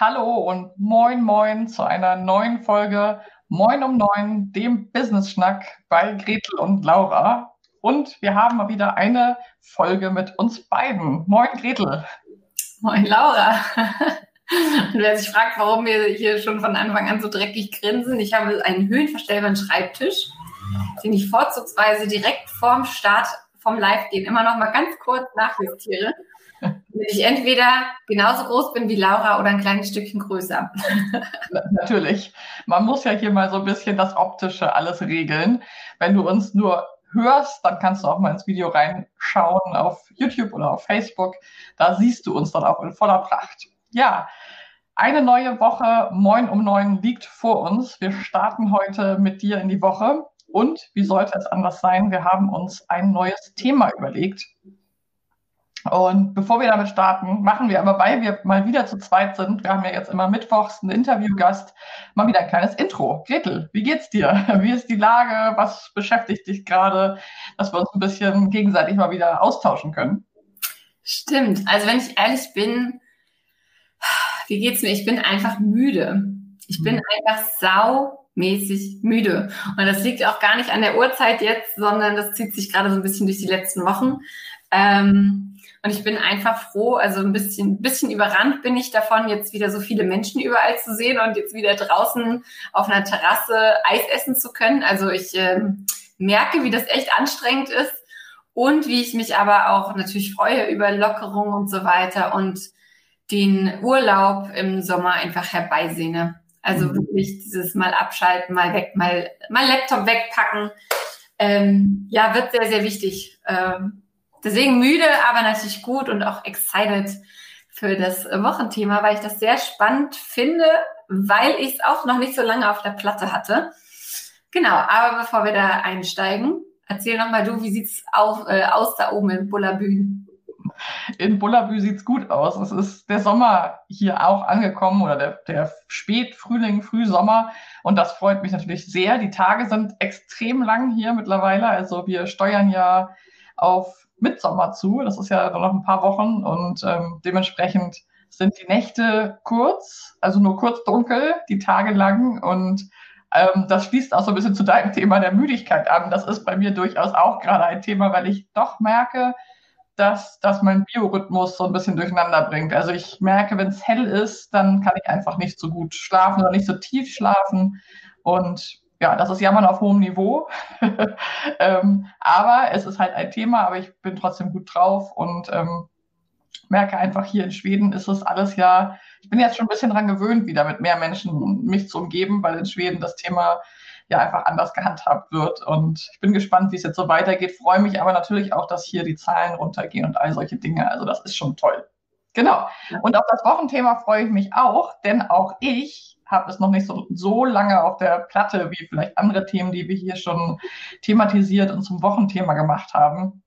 Hallo und moin moin zu einer neuen Folge Moin um neun, dem Business Schnack bei Gretel und Laura. Und wir haben mal wieder eine Folge mit uns beiden. Moin Gretel. Moin Laura. Und wer sich fragt, warum wir hier schon von Anfang an so dreckig grinsen, ich habe einen höhenverstellbaren Schreibtisch, den ich vorzugsweise direkt vorm Start vom Live-Gehen immer noch mal ganz kurz nachjustiere, damit ich entweder genauso groß bin wie Laura oder ein kleines Stückchen größer. Natürlich. Man muss ja hier mal so ein bisschen das Optische alles regeln. Wenn du uns nur hörst, dann kannst du auch mal ins Video reinschauen auf YouTube oder auf Facebook. Da siehst du uns dann auch in voller Pracht. Ja, eine neue Woche, Moin um neun, liegt vor uns. Wir starten heute mit dir in die Woche. Und wie sollte es anders sein? Wir haben uns ein neues Thema überlegt. Und bevor wir damit starten, machen wir aber, weil wir mal wieder zu zweit sind, wir haben ja jetzt immer mittwochs einen Interviewgast, mal wieder ein kleines Intro. Gretel, wie geht's dir? Wie ist die Lage? Was beschäftigt dich gerade, dass wir uns ein bisschen gegenseitig mal wieder austauschen können? Stimmt. Also wenn ich ehrlich bin, wie geht's mir? Ich bin einfach müde. Ich bin mhm. einfach saumäßig müde. Und das liegt auch gar nicht an der Uhrzeit jetzt, sondern das zieht sich gerade so ein bisschen durch die letzten Wochen. Ähm, und ich bin einfach froh, also ein bisschen, bisschen überrannt bin ich davon, jetzt wieder so viele Menschen überall zu sehen und jetzt wieder draußen auf einer Terrasse Eis essen zu können. Also ich äh, merke, wie das echt anstrengend ist und wie ich mich aber auch natürlich freue über Lockerung und so weiter und den Urlaub im Sommer einfach herbeisehne. Also mhm. wirklich dieses mal abschalten, mal weg, mal, mal Laptop wegpacken. Ähm, ja, wird sehr, sehr wichtig. Ähm, Deswegen müde, aber natürlich gut und auch excited für das Wochenthema, weil ich das sehr spannend finde, weil ich es auch noch nicht so lange auf der Platte hatte. Genau, aber bevor wir da einsteigen, erzähl nochmal du, wie sieht's auf, äh, aus da oben in Bullabü? In Bullabü sieht's gut aus. Es ist der Sommer hier auch angekommen oder der, der Spätfrühling, Frühsommer. Und das freut mich natürlich sehr. Die Tage sind extrem lang hier mittlerweile. Also wir steuern ja auf Mitsommer zu. Das ist ja noch ein paar Wochen und ähm, dementsprechend sind die Nächte kurz, also nur kurz dunkel, die Tage lang und ähm, das schließt auch so ein bisschen zu deinem Thema der Müdigkeit an. Das ist bei mir durchaus auch gerade ein Thema, weil ich doch merke, dass das mein Biorhythmus so ein bisschen durcheinander bringt. Also ich merke, wenn es hell ist, dann kann ich einfach nicht so gut schlafen oder nicht so tief schlafen und ja, das ist Jammern auf hohem Niveau. ähm, aber es ist halt ein Thema, aber ich bin trotzdem gut drauf und ähm, merke einfach hier in Schweden ist es alles ja, ich bin jetzt schon ein bisschen dran gewöhnt, wieder mit mehr Menschen mich zu umgeben, weil in Schweden das Thema ja einfach anders gehandhabt wird. Und ich bin gespannt, wie es jetzt so weitergeht, freue mich aber natürlich auch, dass hier die Zahlen runtergehen und all solche Dinge. Also das ist schon toll. Genau. Und auf das Wochenthema freue ich mich auch, denn auch ich habe es noch nicht so, so lange auf der Platte wie vielleicht andere Themen, die wir hier schon thematisiert und zum Wochenthema gemacht haben.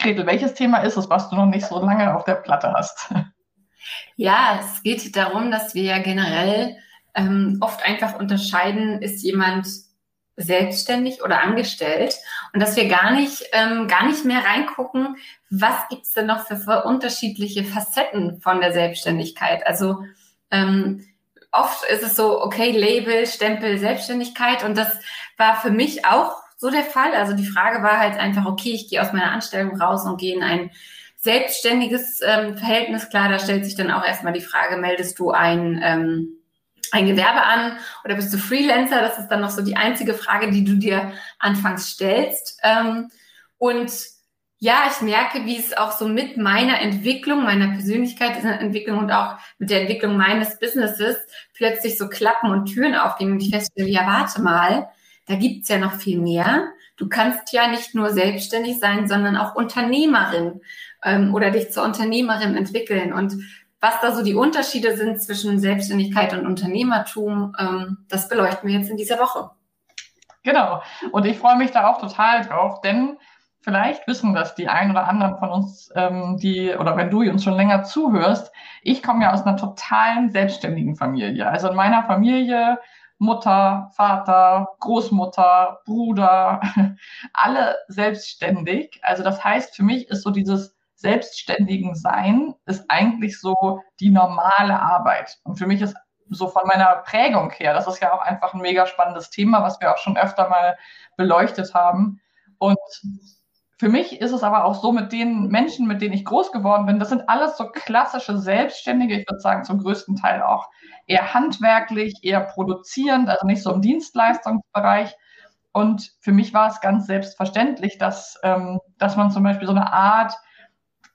Gretel, welches Thema ist es, was du noch nicht so lange auf der Platte hast? Ja, es geht darum, dass wir generell ähm, oft einfach unterscheiden, ist jemand selbstständig oder angestellt und dass wir gar nicht, ähm, gar nicht mehr reingucken, was gibt's denn noch für, für unterschiedliche Facetten von der Selbstständigkeit. Also ähm, oft ist es so, okay, Label, Stempel, Selbstständigkeit und das war für mich auch so der Fall. Also die Frage war halt einfach, okay, ich gehe aus meiner Anstellung raus und gehe in ein selbstständiges ähm, Verhältnis. Klar, da stellt sich dann auch erstmal die Frage, meldest du ein, ähm, ein Gewerbe an oder bist du Freelancer? Das ist dann noch so die einzige Frage, die du dir anfangs stellst. Ähm, und ja, ich merke, wie es auch so mit meiner Entwicklung, meiner Persönlichkeitsentwicklung und auch mit der Entwicklung meines Businesses plötzlich so Klappen und Türen aufgehen und ich feststelle, ja, warte mal, da gibt's ja noch viel mehr. Du kannst ja nicht nur selbstständig sein, sondern auch Unternehmerin ähm, oder dich zur Unternehmerin entwickeln. Und was da so die Unterschiede sind zwischen Selbstständigkeit und Unternehmertum, ähm, das beleuchten wir jetzt in dieser Woche. Genau. Und ich freue mich da auch total drauf, denn vielleicht wissen das die ein oder anderen von uns, ähm, die, oder wenn du uns schon länger zuhörst, ich komme ja aus einer totalen selbstständigen Familie. Also in meiner Familie Mutter, Vater, Großmutter, Bruder, alle selbstständig. Also das heißt, für mich ist so dieses selbstständigen Sein ist eigentlich so die normale Arbeit. Und für mich ist so von meiner Prägung her, das ist ja auch einfach ein mega spannendes Thema, was wir auch schon öfter mal beleuchtet haben. Und für mich ist es aber auch so mit den Menschen, mit denen ich groß geworden bin, das sind alles so klassische Selbstständige, ich würde sagen zum größten Teil auch eher handwerklich, eher produzierend, also nicht so im Dienstleistungsbereich. Und für mich war es ganz selbstverständlich, dass, ähm, dass man zum Beispiel so eine Art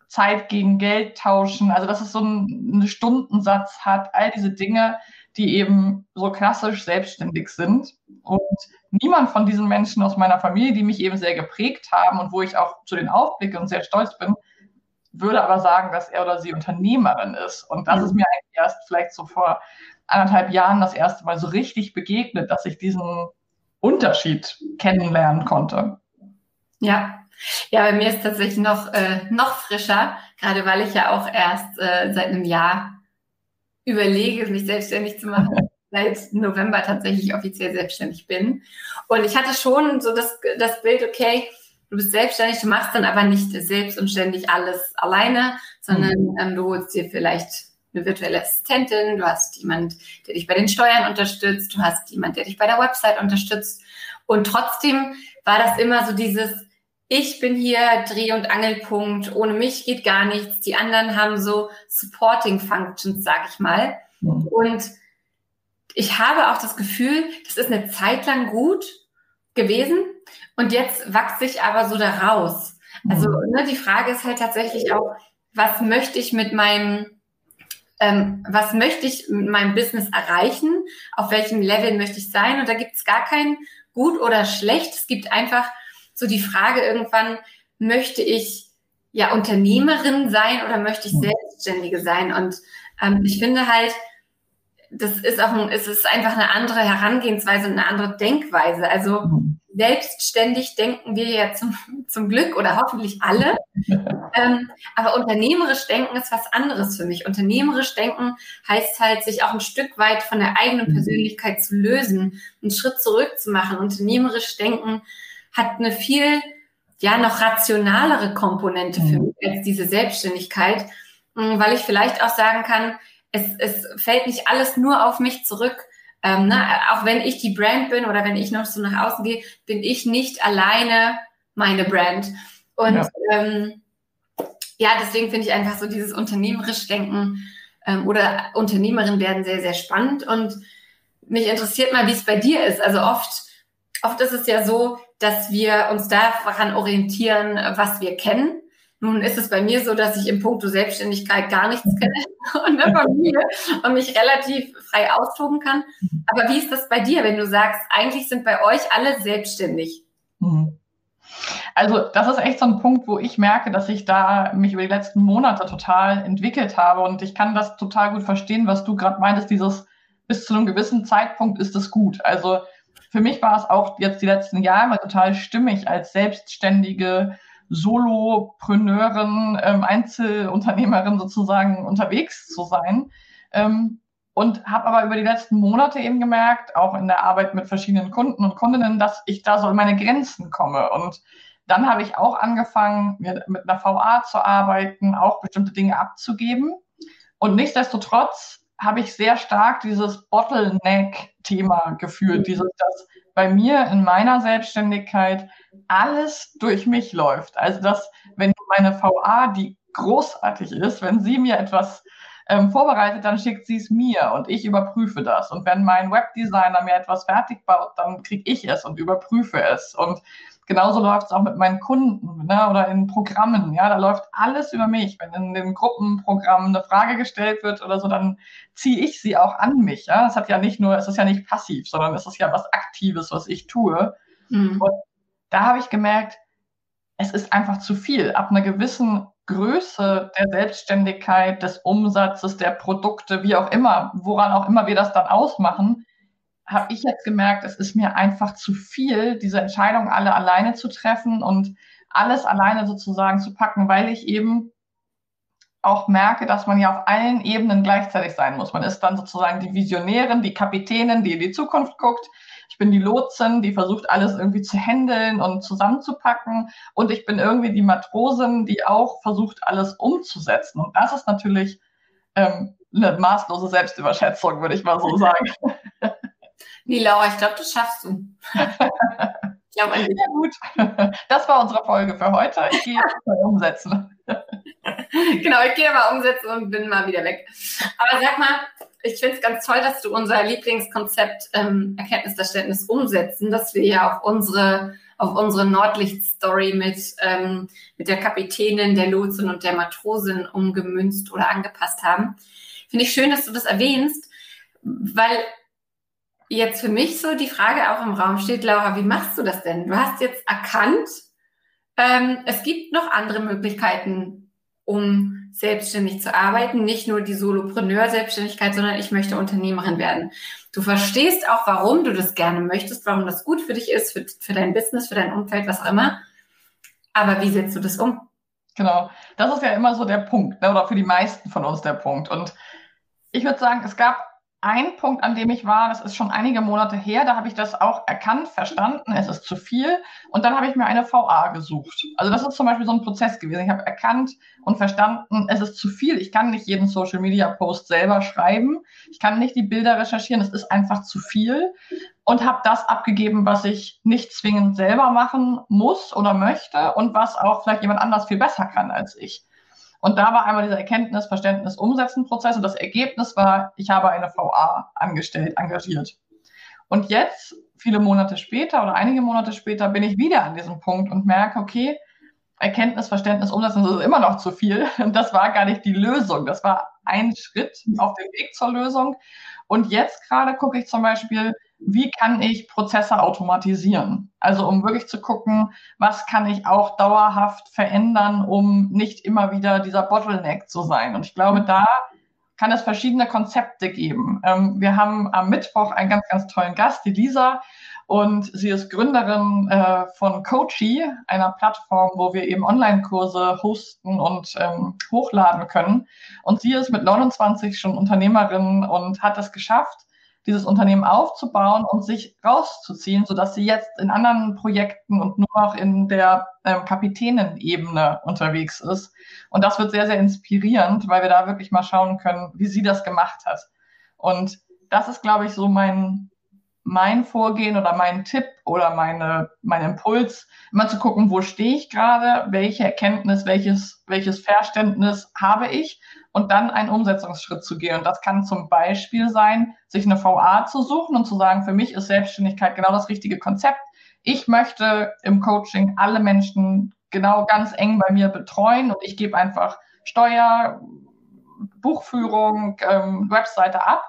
Zeit gegen Geld tauschen, also dass es so einen, einen Stundensatz hat, all diese Dinge, die eben so klassisch selbstständig sind. Und niemand von diesen Menschen aus meiner Familie, die mich eben sehr geprägt haben und wo ich auch zu den aufblicke und sehr stolz bin, würde aber sagen, dass er oder sie Unternehmerin ist. Und das ist mir eigentlich erst vielleicht so vor anderthalb Jahren das erste Mal so richtig begegnet, dass ich diesen Unterschied kennenlernen konnte. Ja, ja, bei mir ist tatsächlich noch, äh, noch frischer, gerade weil ich ja auch erst äh, seit einem Jahr überlege, mich selbstständig zu machen. seit November tatsächlich offiziell selbstständig bin. Und ich hatte schon so das, das Bild, okay, du bist selbstständig, du machst dann aber nicht selbst und ständig alles alleine, sondern mhm. ähm, du holst dir vielleicht eine virtuelle Assistentin, du hast jemand, der dich bei den Steuern unterstützt, du hast jemand, der dich bei der Website unterstützt. Und trotzdem war das immer so dieses, ich bin hier Dreh- und Angelpunkt, ohne mich geht gar nichts. Die anderen haben so Supporting Functions, sag ich mal. Mhm. Und ich habe auch das Gefühl, das ist eine Zeit lang gut gewesen und jetzt wachse ich aber so da raus. Also mhm. ne, die Frage ist halt tatsächlich auch, was möchte ich mit meinem ähm, was möchte ich mit meinem Business erreichen, auf welchem Level möchte ich sein. Und da gibt es gar kein gut oder schlecht. Es gibt einfach so die Frage irgendwann, möchte ich ja Unternehmerin sein oder möchte ich Selbstständige sein? Und ähm, ich finde halt, das ist auch ein, es ist einfach eine andere Herangehensweise, eine andere Denkweise. Also mhm. selbstständig denken wir ja zum, zum Glück oder hoffentlich alle. ähm, aber unternehmerisch denken ist was anderes für mich. Unternehmerisch denken heißt halt, sich auch ein Stück weit von der eigenen mhm. Persönlichkeit zu lösen, einen Schritt zurück zu machen. Unternehmerisch denken hat eine viel, ja, noch rationalere Komponente für mhm. mich als diese Selbstständigkeit, mm, weil ich vielleicht auch sagen kann, es, es fällt nicht alles nur auf mich zurück. Ähm, ne? Auch wenn ich die Brand bin oder wenn ich noch so nach außen gehe, bin ich nicht alleine meine Brand. Und ja, ähm, ja deswegen finde ich einfach so dieses unternehmerisch Denken ähm, oder Unternehmerin werden sehr, sehr spannend. Und mich interessiert mal, wie es bei dir ist. Also oft, oft ist es ja so, dass wir uns daran orientieren, was wir kennen. Nun ist es bei mir so, dass ich im Punkto Selbstständigkeit gar nichts kenne und eine Familie und mich relativ frei austoben kann. Aber wie ist das bei dir, wenn du sagst, eigentlich sind bei euch alle selbstständig? Mhm. Also das ist echt so ein Punkt, wo ich merke, dass ich da mich über die letzten Monate total entwickelt habe und ich kann das total gut verstehen, was du gerade meintest, dieses bis zu einem gewissen Zeitpunkt ist es gut. Also für mich war es auch jetzt die letzten Jahre total stimmig, als selbstständige Solopreneurin, ähm, Einzelunternehmerin sozusagen unterwegs zu sein. Ähm, und habe aber über die letzten Monate eben gemerkt, auch in der Arbeit mit verschiedenen Kunden und Kundinnen, dass ich da so in meine Grenzen komme. Und dann habe ich auch angefangen, mit einer VA zu arbeiten, auch bestimmte Dinge abzugeben. Und nichtsdestotrotz habe ich sehr stark dieses Bottleneck-Thema geführt, dieses, dass bei mir in meiner Selbstständigkeit alles durch mich läuft. Also dass, wenn meine VA, die großartig ist, wenn sie mir etwas ähm, vorbereitet, dann schickt sie es mir und ich überprüfe das. Und wenn mein Webdesigner mir etwas fertig baut, dann kriege ich es und überprüfe es. Und genauso läuft es auch mit meinen Kunden ne, oder in Programmen. Ja, da läuft alles über mich. Wenn in den Gruppenprogrammen eine Frage gestellt wird oder so, dann ziehe ich sie auch an mich. Ja, es hat ja nicht nur, es ist ja nicht passiv, sondern es ist ja was Aktives, was ich tue. Mhm. Und da habe ich gemerkt, es ist einfach zu viel. Ab einer gewissen Größe der Selbstständigkeit, des Umsatzes, der Produkte, wie auch immer, woran auch immer wir das dann ausmachen, habe ich jetzt gemerkt, es ist mir einfach zu viel, diese Entscheidungen alle alleine zu treffen und alles alleine sozusagen zu packen, weil ich eben auch merke, dass man ja auf allen Ebenen gleichzeitig sein muss. Man ist dann sozusagen die Visionärin, die Kapitänin, die in die Zukunft guckt. Ich bin die Lotsin, die versucht, alles irgendwie zu handeln und zusammenzupacken. Und ich bin irgendwie die Matrosin, die auch versucht, alles umzusetzen. Und das ist natürlich ähm, eine maßlose Selbstüberschätzung, würde ich mal so sagen. Nee, Laura, ich glaube, das schaffst du. ich glaube an dich. Ja, gut. Das war unsere Folge für heute. Ich gehe jetzt mal umsetzen. genau, ich gehe mal umsetzen und bin mal wieder weg. Aber sag mal, ich finde es ganz toll, dass du unser Lieblingskonzept ähm, Erkenntnisverständnis umsetzen, dass wir ja auf unsere auf unsere Nordlicht-Story mit, ähm, mit der Kapitänin, der Lotsin und der Matrosin umgemünzt oder angepasst haben. Finde ich schön, dass du das erwähnst, weil jetzt für mich so die Frage auch im Raum steht, Laura, wie machst du das denn? Du hast jetzt erkannt, ähm, es gibt noch andere Möglichkeiten, um selbstständig zu arbeiten. Nicht nur die Solopreneur-Selbstständigkeit, sondern ich möchte Unternehmerin werden. Du verstehst auch, warum du das gerne möchtest, warum das gut für dich ist, für, für dein Business, für dein Umfeld, was auch immer. Aber wie setzt du das um? Genau, das ist ja immer so der Punkt, ne? oder für die meisten von uns der Punkt. Und ich würde sagen, es gab ein Punkt, an dem ich war, das ist schon einige Monate her, da habe ich das auch erkannt, verstanden, es ist zu viel. Und dann habe ich mir eine VA gesucht. Also das ist zum Beispiel so ein Prozess gewesen. Ich habe erkannt und verstanden, es ist zu viel. Ich kann nicht jeden Social Media Post selber schreiben. Ich kann nicht die Bilder recherchieren. Es ist einfach zu viel. Und habe das abgegeben, was ich nicht zwingend selber machen muss oder möchte und was auch vielleicht jemand anders viel besser kann als ich. Und da war einmal dieser Erkenntnis, Verständnis, Umsetzen Prozess und das Ergebnis war, ich habe eine VA angestellt, engagiert. Und jetzt, viele Monate später oder einige Monate später, bin ich wieder an diesem Punkt und merke, okay, Erkenntnis, Verständnis, Umsetzen, das ist immer noch zu viel. Und das war gar nicht die Lösung. Das war ein Schritt auf dem Weg zur Lösung. Und jetzt gerade gucke ich zum Beispiel, wie kann ich Prozesse automatisieren? Also um wirklich zu gucken, was kann ich auch dauerhaft verändern, um nicht immer wieder dieser Bottleneck zu sein. Und ich glaube, da kann es verschiedene Konzepte geben. Ähm, wir haben am Mittwoch einen ganz, ganz tollen Gast, die Lisa. Und sie ist Gründerin äh, von Coachy, einer Plattform, wo wir eben Online-Kurse hosten und ähm, hochladen können. Und sie ist mit 29 schon Unternehmerin und hat es geschafft, dieses Unternehmen aufzubauen und sich rauszuziehen, sodass sie jetzt in anderen Projekten und nur noch in der ähm, Kapitänenebene unterwegs ist. Und das wird sehr, sehr inspirierend, weil wir da wirklich mal schauen können, wie sie das gemacht hat. Und das ist, glaube ich, so mein, mein Vorgehen oder mein Tipp oder meine, mein Impuls, immer zu gucken, wo stehe ich gerade, welche Erkenntnis, welches, welches Verständnis habe ich und dann einen Umsetzungsschritt zu gehen. Und das kann zum Beispiel sein, sich eine VA zu suchen und zu sagen, für mich ist Selbstständigkeit genau das richtige Konzept. Ich möchte im Coaching alle Menschen genau ganz eng bei mir betreuen und ich gebe einfach Steuer, Buchführung, ähm, Webseite ab.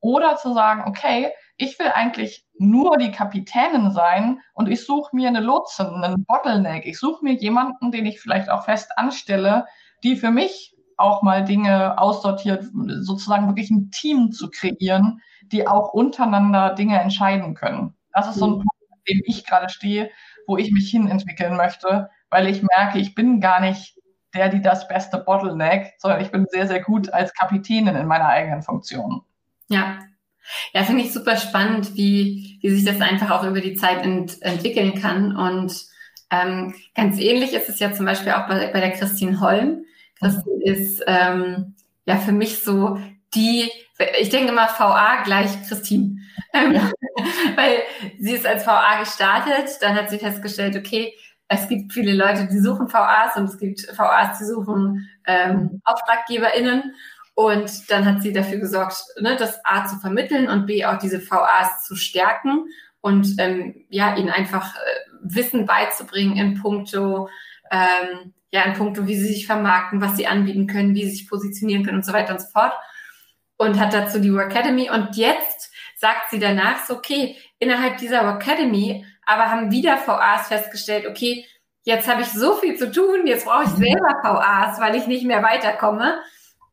Oder zu sagen, okay, ich will eigentlich nur die Kapitänin sein und ich suche mir eine Lotsin, einen Bottleneck. Ich suche mir jemanden, den ich vielleicht auch fest anstelle, die für mich auch mal Dinge aussortiert, sozusagen wirklich ein Team zu kreieren, die auch untereinander Dinge entscheiden können. Das ist so ein mhm. Punkt, an dem ich gerade stehe, wo ich mich hin entwickeln möchte, weil ich merke, ich bin gar nicht der, die das beste Bottleneck, sondern ich bin sehr, sehr gut als Kapitänin in meiner eigenen Funktion. Ja, ja, finde ich super spannend, wie, wie sich das einfach auch über die Zeit ent, entwickeln kann. Und ähm, ganz ähnlich ist es ja zum Beispiel auch bei, bei der Christine Holm. Christine ist ähm, ja für mich so die, ich denke immer VA gleich Christine. Ähm, ja. Weil sie ist als VA gestartet, dann hat sie festgestellt, okay, es gibt viele Leute, die suchen VAs und es gibt VAs, die suchen ähm. AuftraggeberInnen. Und dann hat sie dafür gesorgt, ne, das A zu vermitteln und B auch diese VAs zu stärken und ähm, ja, ihnen einfach äh, Wissen beizubringen in puncto, ähm, ja, in puncto, wie sie sich vermarkten, was sie anbieten können, wie sie sich positionieren können und so weiter und so fort. Und hat dazu die Work Academy. Und jetzt sagt sie danach so, okay, innerhalb dieser Work Academy, aber haben wieder VAs festgestellt, okay, jetzt habe ich so viel zu tun, jetzt brauche ich selber VAs, weil ich nicht mehr weiterkomme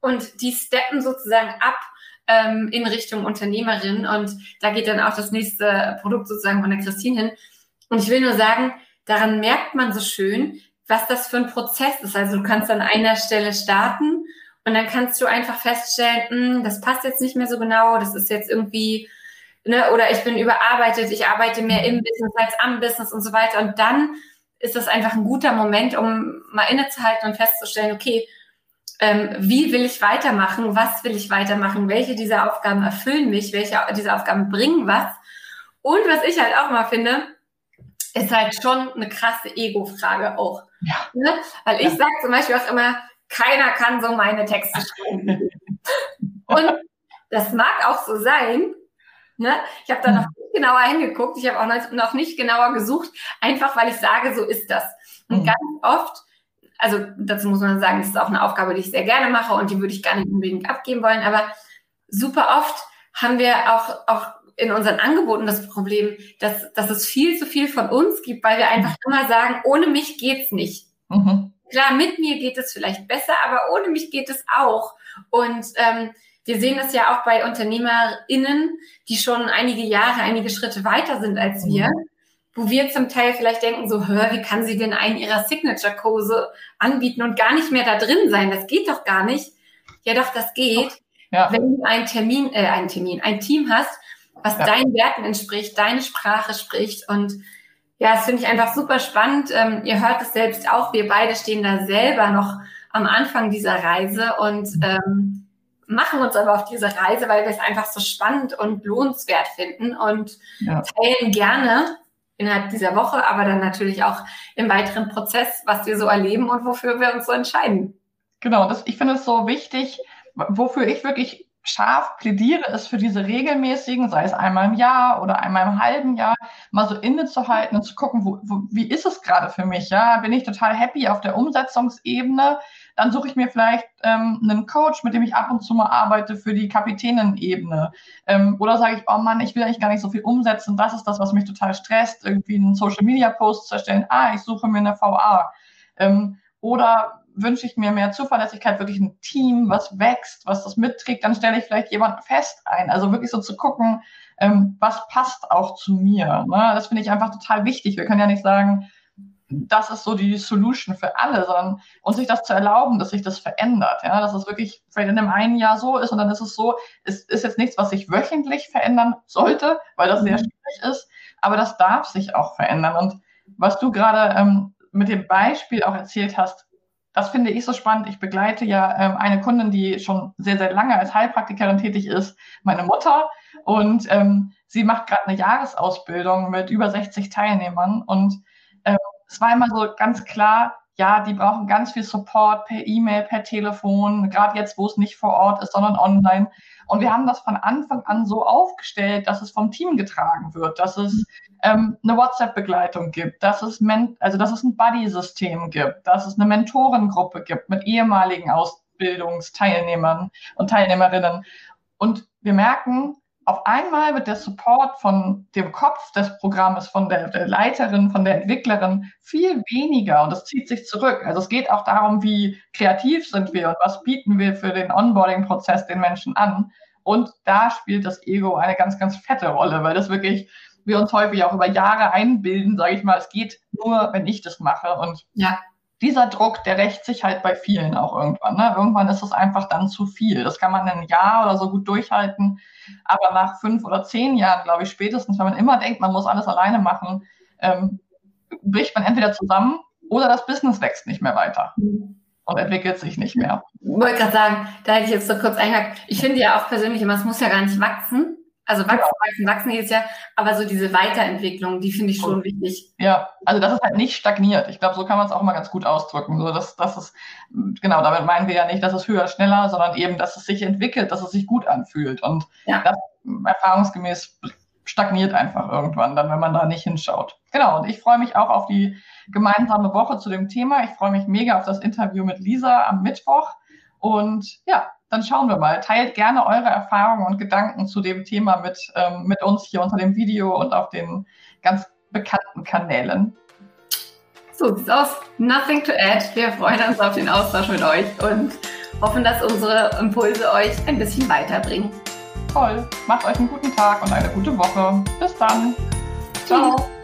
und die steppen sozusagen ab ähm, in Richtung Unternehmerin und da geht dann auch das nächste Produkt sozusagen von der Christine hin. Und ich will nur sagen, daran merkt man so schön, was das für ein Prozess ist. Also du kannst an einer Stelle starten und dann kannst du einfach feststellen, hm, das passt jetzt nicht mehr so genau, das ist jetzt irgendwie, ne, oder ich bin überarbeitet, ich arbeite mehr im Business als am Business und so weiter. Und dann ist das einfach ein guter Moment, um mal innezuhalten und festzustellen, okay, ähm, wie will ich weitermachen, was will ich weitermachen, welche dieser Aufgaben erfüllen mich, welche dieser Aufgaben bringen was. Und was ich halt auch mal finde, ist halt schon eine krasse Ego-Frage auch. Ja. Ne? Weil ich ja. sage zum Beispiel auch immer, keiner kann so meine Texte schreiben. Und das mag auch so sein. Ne? Ich habe da noch nicht genauer hingeguckt, ich habe auch noch nicht genauer gesucht, einfach weil ich sage, so ist das. Und mhm. ganz oft also dazu muss man sagen, das ist auch eine Aufgabe, die ich sehr gerne mache und die würde ich gar nicht unbedingt abgeben wollen. Aber super oft haben wir auch, auch in unseren Angeboten das Problem, dass, dass es viel zu viel von uns gibt, weil wir einfach immer sagen, ohne mich geht's nicht. Mhm. Klar, mit mir geht es vielleicht besser, aber ohne mich geht es auch. Und ähm, wir sehen das ja auch bei UnternehmerInnen, die schon einige Jahre, einige Schritte weiter sind als wir. Mhm wo wir zum Teil vielleicht denken, so, hör, wie kann sie denn einen ihrer Signature-Kurse anbieten und gar nicht mehr da drin sein? Das geht doch gar nicht. Ja, doch, das geht. Ja. Wenn du einen Termin, äh, einen Termin, ein Team hast, was ja. deinen Werten entspricht, deine Sprache spricht und ja, das finde ich einfach super spannend. Ähm, ihr hört es selbst auch, wir beide stehen da selber noch am Anfang dieser Reise und ähm, machen uns aber auf diese Reise, weil wir es einfach so spannend und lohnenswert finden und ja. teilen gerne innerhalb dieser Woche, aber dann natürlich auch im weiteren Prozess, was wir so erleben und wofür wir uns so entscheiden. Genau, das, ich finde es so wichtig, wofür ich wirklich scharf plädiere, ist für diese regelmäßigen, sei es einmal im Jahr oder einmal im halben Jahr, mal so innezuhalten und zu gucken, wo, wo, wie ist es gerade für mich? Ja, bin ich total happy auf der Umsetzungsebene? Dann suche ich mir vielleicht ähm, einen Coach, mit dem ich ab und zu mal arbeite für die Kapitänenebene. Ähm, oder sage ich, oh Mann, ich will eigentlich gar nicht so viel umsetzen. Das ist das, was mich total stresst, irgendwie einen Social Media Post zu erstellen. Ah, ich suche mir eine VA. Ähm, oder wünsche ich mir mehr Zuverlässigkeit, wirklich ein Team, was wächst, was das mitträgt, dann stelle ich vielleicht jemanden fest ein. Also wirklich so zu gucken, ähm, was passt auch zu mir. Ne? Das finde ich einfach total wichtig. Wir können ja nicht sagen, das ist so die Solution für alle, sondern uns sich das zu erlauben, dass sich das verändert. Ja, dass es wirklich vielleicht in einem einen Jahr so ist und dann ist es so, es ist jetzt nichts, was sich wöchentlich verändern sollte, weil das sehr mhm. schwierig ist, aber das darf sich auch verändern. Und was du gerade ähm, mit dem Beispiel auch erzählt hast, das finde ich so spannend. Ich begleite ja ähm, eine Kundin, die schon sehr, sehr lange als Heilpraktikerin tätig ist, meine Mutter. Und ähm, sie macht gerade eine Jahresausbildung mit über 60 Teilnehmern. Und ähm, es war immer so ganz klar, ja, die brauchen ganz viel Support per E-Mail, per Telefon, gerade jetzt, wo es nicht vor Ort ist, sondern online. Und wir haben das von Anfang an so aufgestellt, dass es vom Team getragen wird, dass es ähm, eine WhatsApp-Begleitung gibt, dass es, Men also, dass es ein Buddy-System gibt, dass es eine Mentorengruppe gibt mit ehemaligen Ausbildungsteilnehmern und Teilnehmerinnen. Und wir merken, auf einmal wird der Support von dem Kopf des Programmes, von der, der, Leiterin, von der Entwicklerin viel weniger und es zieht sich zurück. Also es geht auch darum, wie kreativ sind wir und was bieten wir für den Onboarding-Prozess den Menschen an. Und da spielt das Ego eine ganz, ganz fette Rolle, weil das wirklich wir uns häufig auch über Jahre einbilden, sage ich mal, es geht nur, wenn ich das mache. Und ja dieser Druck, der rächt sich halt bei vielen auch irgendwann. Ne? Irgendwann ist es einfach dann zu viel. Das kann man ein Jahr oder so gut durchhalten. Aber nach fünf oder zehn Jahren, glaube ich, spätestens, wenn man immer denkt, man muss alles alleine machen, ähm, bricht man entweder zusammen oder das Business wächst nicht mehr weiter und entwickelt sich nicht mehr. Ich wollte gerade sagen, da hätte ich jetzt so kurz eingehakt. Ich finde ja auch persönlich immer, es muss ja gar nicht wachsen. Also wachsen, wachsen, wachsen jedes Jahr, aber so diese Weiterentwicklung, die finde ich schon wichtig. Ja, also dass es halt nicht stagniert. Ich glaube, so kann man es auch mal ganz gut ausdrücken. So, dass, dass es, genau, damit meinen wir ja nicht, dass es höher, schneller, sondern eben, dass es sich entwickelt, dass es sich gut anfühlt. Und ja. das erfahrungsgemäß stagniert einfach irgendwann, dann, wenn man da nicht hinschaut. Genau, und ich freue mich auch auf die gemeinsame Woche zu dem Thema. Ich freue mich mega auf das Interview mit Lisa am Mittwoch. Und ja, dann schauen wir mal. Teilt gerne eure Erfahrungen und Gedanken zu dem Thema mit, ähm, mit uns hier unter dem Video und auf den ganz bekannten Kanälen. So sieht's aus. Nothing to add. Wir freuen uns auf den Austausch mit euch und hoffen, dass unsere Impulse euch ein bisschen weiterbringen. Toll. Macht euch einen guten Tag und eine gute Woche. Bis dann. Ciao.